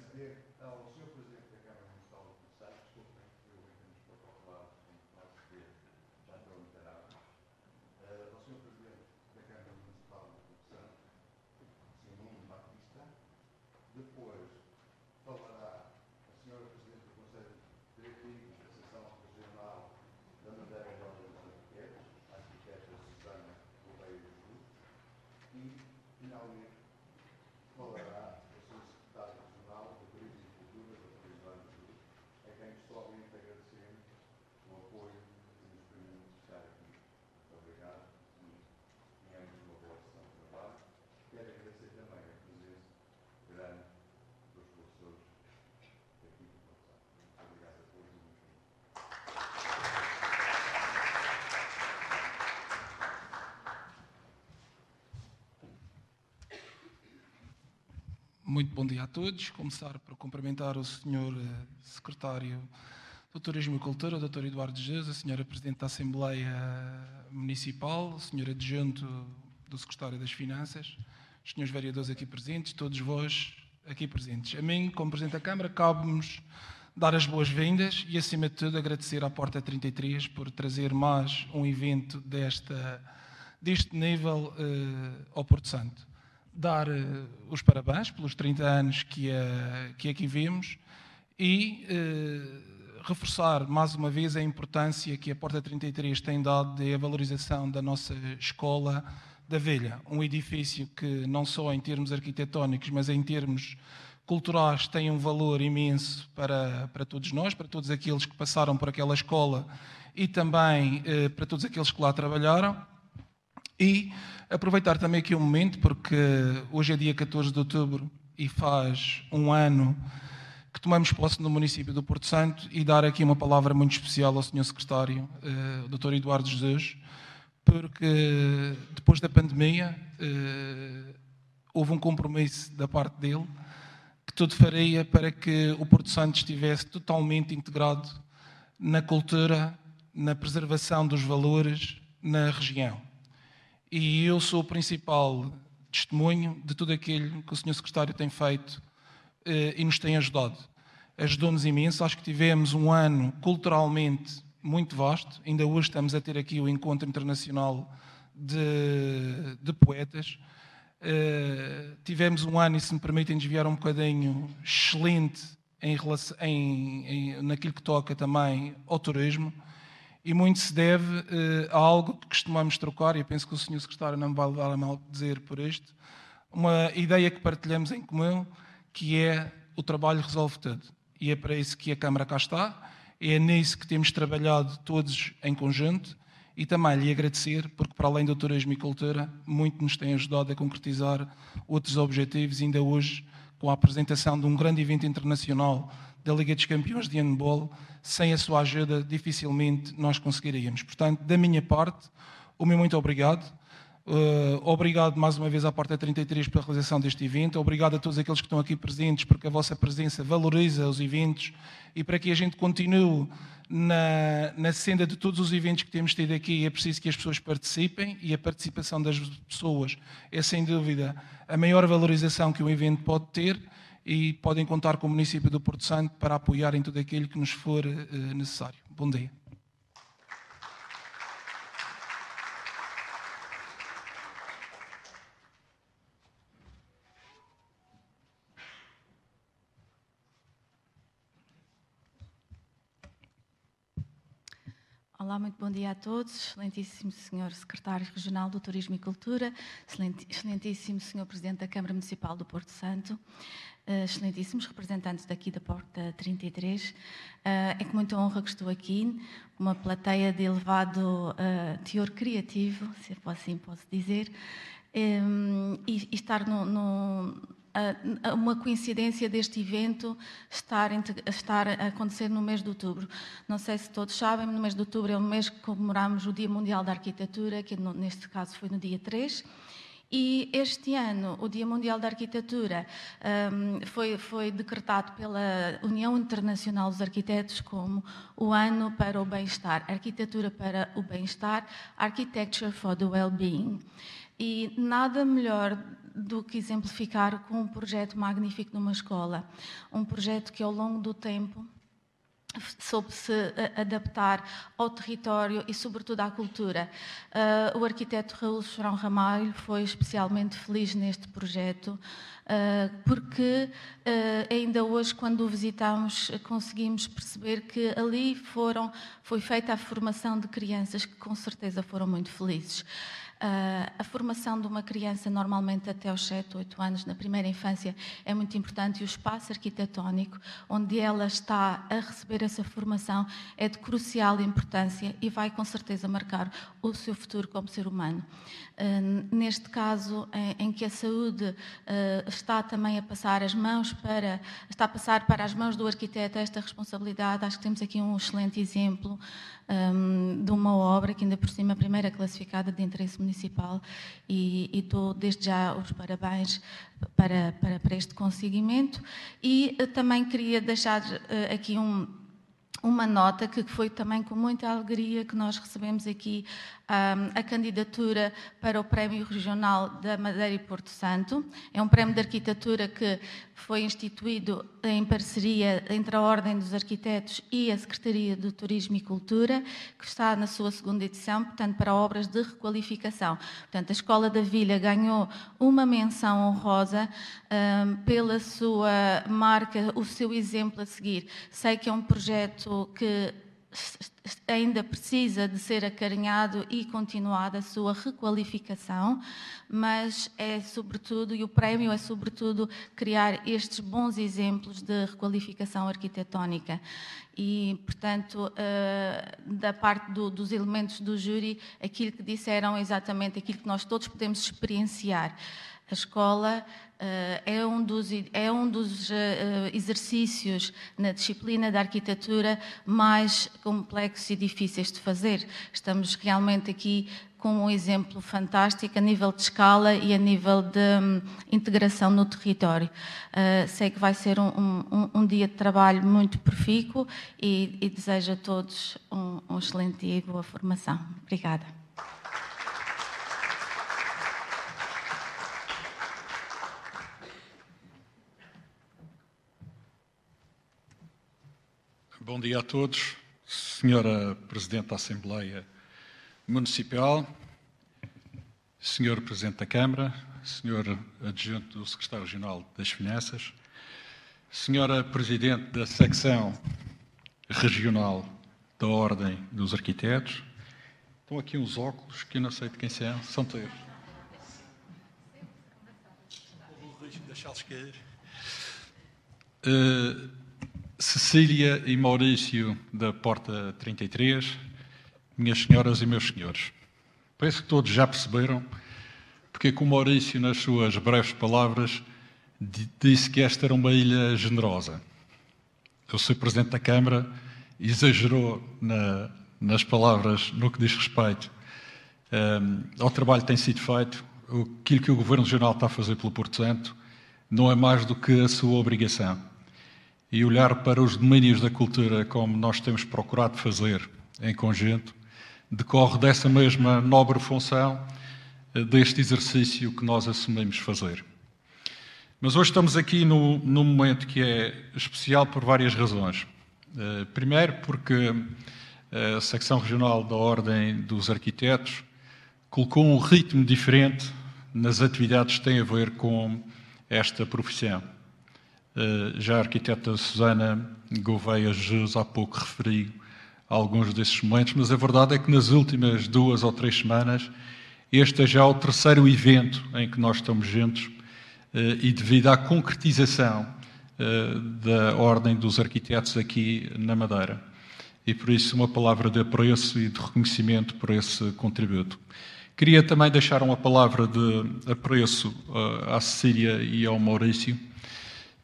dizer ao Sr. Presidente da Câmara Municipal do Conselho, desculpem, eu entendo para o lado, não se vê, já estou a meter água. Uh, ao Sr. Presidente da Câmara Municipal do Conselho, Sr. Nuno Batista, depois falará a Sra. Presidente do Conselho Diretivo da Seção Regional da Madeira de Ordem dos Arquitetos, a arquiteta Susana Correia Jesus, e, finalmente, falará o Sr. Secretário Regional do Turismo e Cultura, Dr. Ivan Jesus, a quem pessoalmente agradecemos o apoio que nos permite estar aqui. Muito obrigado e tenhamos uma boa sessão de trabalho. Quero agradecer também a presença dos professores daqui do. Muito obrigado a todos e muito. Muito bom dia a todos. Começar por cumprimentar o Sr. Secretário do Turismo e Cultura, o Dr. Eduardo Jesus, a Sra. Presidente da Assembleia Municipal, o Sr. Adjunto do Secretário das Finanças, os Srs. Vereadores aqui presentes, todos vós aqui presentes. A mim, como Presidente da Câmara, cabe-nos dar as boas-vindas e, acima de tudo, agradecer à Porta 33 por trazer mais um evento desta, deste nível eh, ao Porto Santo dar uh, os parabéns pelos 30 anos que, uh, que aqui vimos e uh, reforçar mais uma vez a importância que a Porta 33 tem dado da valorização da nossa escola da Velha, um edifício que não só em termos arquitetónicos, mas em termos culturais tem um valor imenso para, para todos nós, para todos aqueles que passaram por aquela escola e também para todos aqueles que lá trabalharam. E aproveitar também aqui um momento, porque hoje é dia 14 de outubro e faz um ano que tomamos posse no município do Porto Santo e dar aqui uma palavra muito especial ao Sr. Secretário, eh, Dr. Eduardo Jesus, porque depois da pandemia eh, houve um compromisso da parte dele que tudo faria para que o Porto Santo estivesse totalmente integrado na cultura, na preservação dos valores na região e eu sou o principal testemunho de tudo aquilo que o Sr. Secretário tem feito eh, e nos tem ajudado. Ajudou-nos imenso, acho que tivemos um ano culturalmente muito vasto, ainda hoje estamos a ter aqui o Encontro Internacional de, de Poetas. Eh, tivemos um ano, e se me permitem desviar um bocadinho, excelente em relação, em, em, naquilo que toca também ao turismo e muito se deve uh, a algo que costumamos trocar, e eu penso que o Sr. Secretário não me vai levar a mal dizer por isto, uma ideia que partilhamos em comum, que é o trabalho resolve tudo. E é para isso que a Câmara cá está, é nisso que temos trabalhado todos em conjunto, e também lhe agradecer, porque para além do turismo e cultura, muito nos tem ajudado a concretizar outros objetivos, ainda hoje com a apresentação de um grande evento internacional da Liga dos Campeões de Handball, sem a sua ajuda dificilmente nós conseguiríamos. Portanto, da minha parte, o meu muito obrigado. Uh, obrigado mais uma vez à Porta 33 pela realização deste evento. Obrigado a todos aqueles que estão aqui presentes, porque a vossa presença valoriza os eventos e para que a gente continue na, na senda de todos os eventos que temos tido aqui, é preciso que as pessoas participem e a participação das pessoas é sem dúvida a maior valorização que um evento pode ter e podem contar com o município do Porto Santo para apoiar em tudo aquilo que nos for uh, necessário. Bom dia. Olá, muito bom dia a todos. Excelentíssimo Senhor Secretário Regional do Turismo e Cultura, excelentíssimo Senhor Presidente da Câmara Municipal do Porto Santo, uh, excelentíssimos representantes daqui da Porta 33. Uh, é com muita honra que estou aqui, uma plateia de elevado uh, teor criativo, se assim posso dizer, e, estar no, no uma coincidência deste evento estar, estar, a acontecer no mês de outubro. Não sei se todos sabem, no mês de outubro é o mês que comemoramos o Dia Mundial da Arquitetura, que neste caso foi no dia 3. E este ano, o Dia Mundial da Arquitetura um, foi, foi decretado pela União Internacional dos Arquitetos como o ano para o bem-estar, arquitetura para o bem-estar, Architecture for the Well-Being. E nada melhor do que exemplificar com um projeto magnífico numa escola. Um projeto que, ao longo do tempo, soube se adaptar ao território e, sobretudo, à cultura. Uh, o arquiteto Raul Chorão Ramalho foi especialmente feliz neste projeto, porque uh, ainda hoje, quando o visitamos, conseguimos perceber que ali foram, foi feita a formação de crianças que, com certeza, foram muito felizes. Uh, a formação de uma criança, normalmente até aos 7, 8 anos, na primeira infância, é muito importante e o espaço arquitetónico onde ela está a receber essa formação é de crucial importância e vai com certeza marcar o seu futuro como ser humano. Uh, neste caso, em, em, que a saúde uh, está também a passar as mãos para está a passar para as mãos do arquiteto esta responsabilidade, acho que temos aqui um excelente exemplo um, de uma obra que ainda por cima a primeira classificada de interesse municipal. E, e dou desde já os parabéns para, para, para este conseguimento e uh, também queria deixar uh, aqui um, uma nota que foi também com muita alegria que nós recebemos aqui a candidatura para o Prémio Regional da Madeira e Porto Santo. É um prémio de arquitetura que foi instituído em parceria entre a Ordem dos Arquitetos e a Secretaria do Turismo e Cultura, que está na sua segunda edição, portanto, para obras de requalificação. Portanto, a Escola da Vila ganhou uma menção honrosa um, pela sua marca, o seu exemplo a seguir. Sei que é um projeto que ainda precisa de ser acarinhado e continuada a sua requalificação, mas é sobretudo, e o prémio é sobretudo, criar estes bons exemplos de requalificação arquitetónica. E, portanto, eh, da parte do, dos elementos do júri, aquilo que disseram exatamente aquilo que nós todos podemos experienciar. A escola uh, é um dos, é um dos uh, exercícios na disciplina da arquitetura mais complexos e difíceis de fazer. Estamos realmente aqui com um exemplo fantástico a nível de escala e a nível de um, integração no território. Uh, sei que vai ser um, um, um, dia de trabalho muito profícuo e, e desejo a todos um, excelente dia e boa formação. Obrigada. Bom dia a todos. Senhora Presidente da Assembleia Municipal, Senhor Presidente da Câmara, Senhor Adjunto do Secretário Regional das Finanças, Senhora Presidente da Secção Regional da Ordem dos Arquitetos. Estão aqui uns óculos que eu não sei de quem são, são teus. Deixá-los cair. Uh, Cecília e Maurício da Porta 33, minhas senhoras e meus senhores. Penso que todos já perceberam porque é que o Maurício, nas suas breves palavras, disse que esta era uma ilha generosa. O Sr. Presidente da Câmara exagerou na, nas palavras no que diz respeito um, ao trabalho que tem sido feito. Aquilo que o Governo Regional está a fazer pelo Porto Santo não é mais do que a sua obrigação e olhar para os domínios da cultura como nós temos procurado fazer em conjunto, decorre dessa mesma nobre função eh, deste exercício que nós assumimos fazer. Mas hoje estamos aqui no, num momento que é especial por várias razões. Uh, primeiro, porque eh, a secção regional da Ordem dos Arquitetos colocou um ritmo diferente nas atividades que têm a ver com esta profissão. Eh, já a arquiteta Susana Gouveia Jesus há pouco referiu alguns desses momentos, mas a verdade é que nas últimas duas ou três semanas este é já o terceiro evento em que nós estamos juntos eh, e devido à concretização eh, da Ordem dos Arquitetos aqui na Madeira. E por isso uma palavra de apreço e de reconhecimento por esse contributo. Queria também deixar uma palavra de apreço à Cecília e ao Maurício,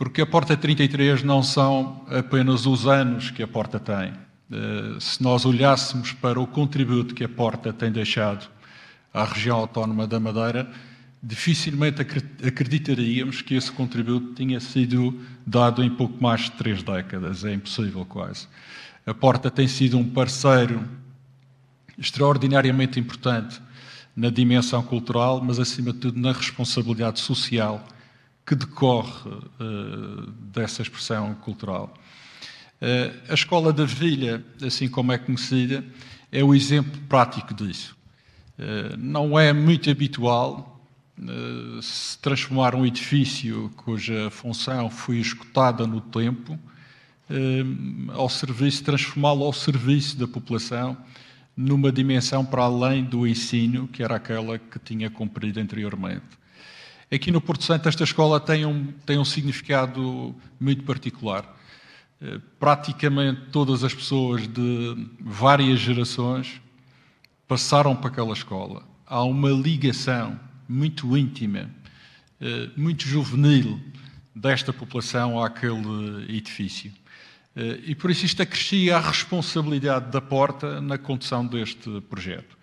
porque a Porta 33 não são apenas os anos que a Porta tem. Eh, se nós olhássemos para o contributo que a Porta tem deixado à região autónoma da Madeira, dificilmente acreditaríamos que esse contributo tinha sido dado em pouco mais de três décadas. É impossível, quase. A Porta tem sido um parceiro extraordinariamente importante na dimensão cultural, mas acima de tudo na responsabilidade social que decorre uh, dessa expressão cultural. Uh, a Escola da Vilha, assim como é conhecida, é o exemplo prático disso. Uh, não é muito habitual se transformar um edifício cuja função foi escutada no tempo ao serviço, transformá-lo ao serviço da população numa dimensão para além do ensino, que era aquela que tinha cumprido anteriormente. Aqui no Porto Santo, esta escola tem um, tem um significado muito particular. Eh, praticamente todas as pessoas de várias gerações passaram para aquela escola. Há uma ligação muito íntima, eh, muito juvenil desta população àquele edifício. Eh, e por isso isto acrescia a responsabilidade da Porta na condução deste projeto.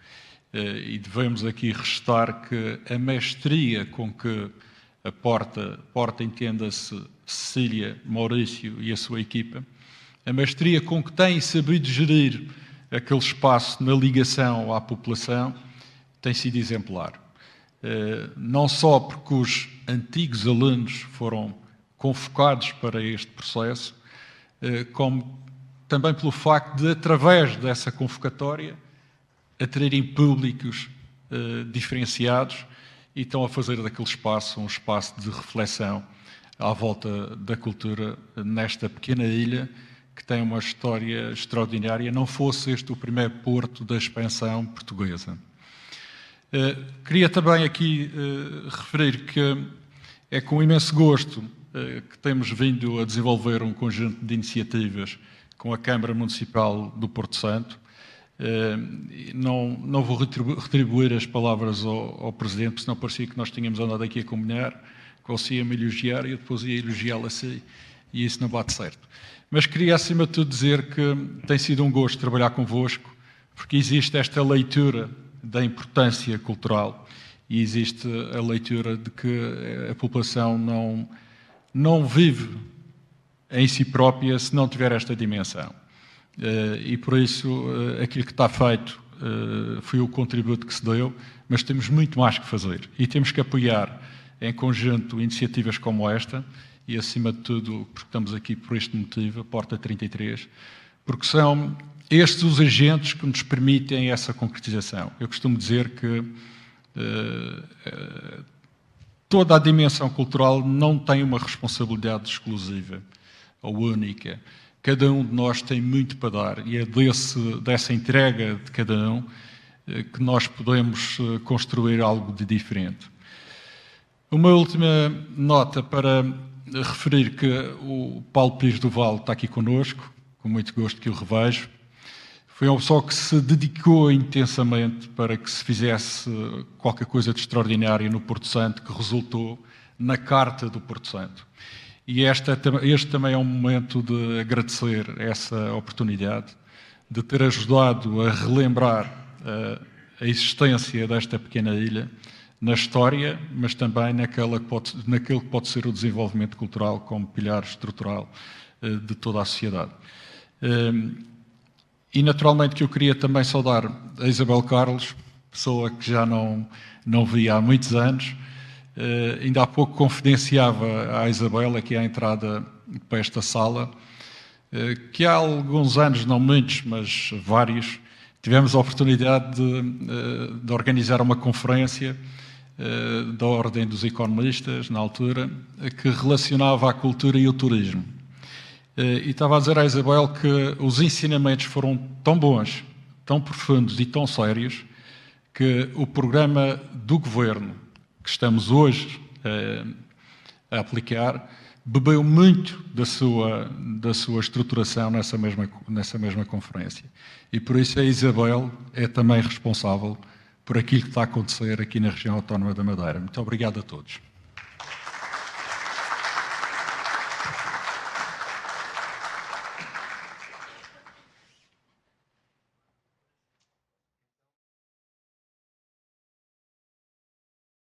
Eh, e devemos aqui restar que a mestria com que a Porta, Porta entenda-se Cecília, Maurício e a sua equipa, a mestria com que têm sabido gerir aquele espaço na ligação à população tem sido exemplar. Eh, não só porque os antigos alunos foram convocados para este processo, eh, como também pelo facto de, através dessa convocatória, atraírem públicos uh, diferenciados e estão a fazer daquele espaço um espaço de reflexão à volta da cultura nesta pequena ilha que tem uma história extraordinária, não fosse este o primeiro porto da expansão portuguesa. Uh, queria também aqui uh, referir que é com imenso gosto eh, que temos vindo a desenvolver um conjunto de iniciativas com a Câmara Municipal do Porto Santo. Não, não vou retribuir as palavras ao, ao Presidente, senão parecia que nós tínhamos andado aqui a combinar, que você ia me elogiar e eu depois ia elogiá-lo assim, e isso não bate certo. Mas queria, acima de tudo, dizer que tem sido um gosto trabalhar convosco, porque existe esta leitura da importância cultural e existe a leitura de que a população não não vive em si própria se não tiver esta dimensão. Eh, e por isso, eh, aquilo que está feito eh, foi o contributo que se deu, mas temos muito mais que fazer. E temos que apoiar em conjunto iniciativas como esta, e acima de tudo, porque estamos aqui por este motivo, a Porta 33, porque são estes os agentes que nos permitem essa concretização. Eu costumo dizer que toda a dimensão cultural não tem uma responsabilidade exclusiva ou única. Cada um de nós tem muito para dar e é desse, dessa entrega de cada um eh, que nós podemos eh, construir algo de diferente. Uma última nota para referir que o Paulo Pires do Val está aqui conosco, com muito gosto que o revejo. Foi uma pessoa que se dedicou intensamente para que se fizesse qualquer coisa de extraordinário no Porto Santo, que resultou na Carta do Porto Santo. E esta, este também é um momento de agradecer essa oportunidade, de ter ajudado a relembrar a, eh, a existência desta pequena ilha na história, mas também naquela que pode, naquele que pode ser o desenvolvimento cultural como pilar estrutural eh, de toda a sociedade. Eh, e naturalmente que eu queria também saudar a Isabel Carlos, pessoa que já não, não vi há muitos anos. Uh, ainda há pouco confidenciava à Isabel, aqui à entrada para esta sala, uh, que há alguns anos, não muitos, mas vários, tivemos a oportunidade de, uh, de organizar uma conferência da Ordem dos Economistas, na altura, que relacionava a cultura e o turismo. Eh, e estava a dizer à Isabel que os ensinamentos foram tão bons, tão profundos e tão sérios, que o programa do governo que estamos hoje eh, a aplicar bebeu muito da sua, da sua estruturação nessa mesma, nessa mesma conferência. E por isso a Isabel é também responsável por aquilo que está a acontecer aqui na região autónoma da Madeira. Muito obrigado a todos.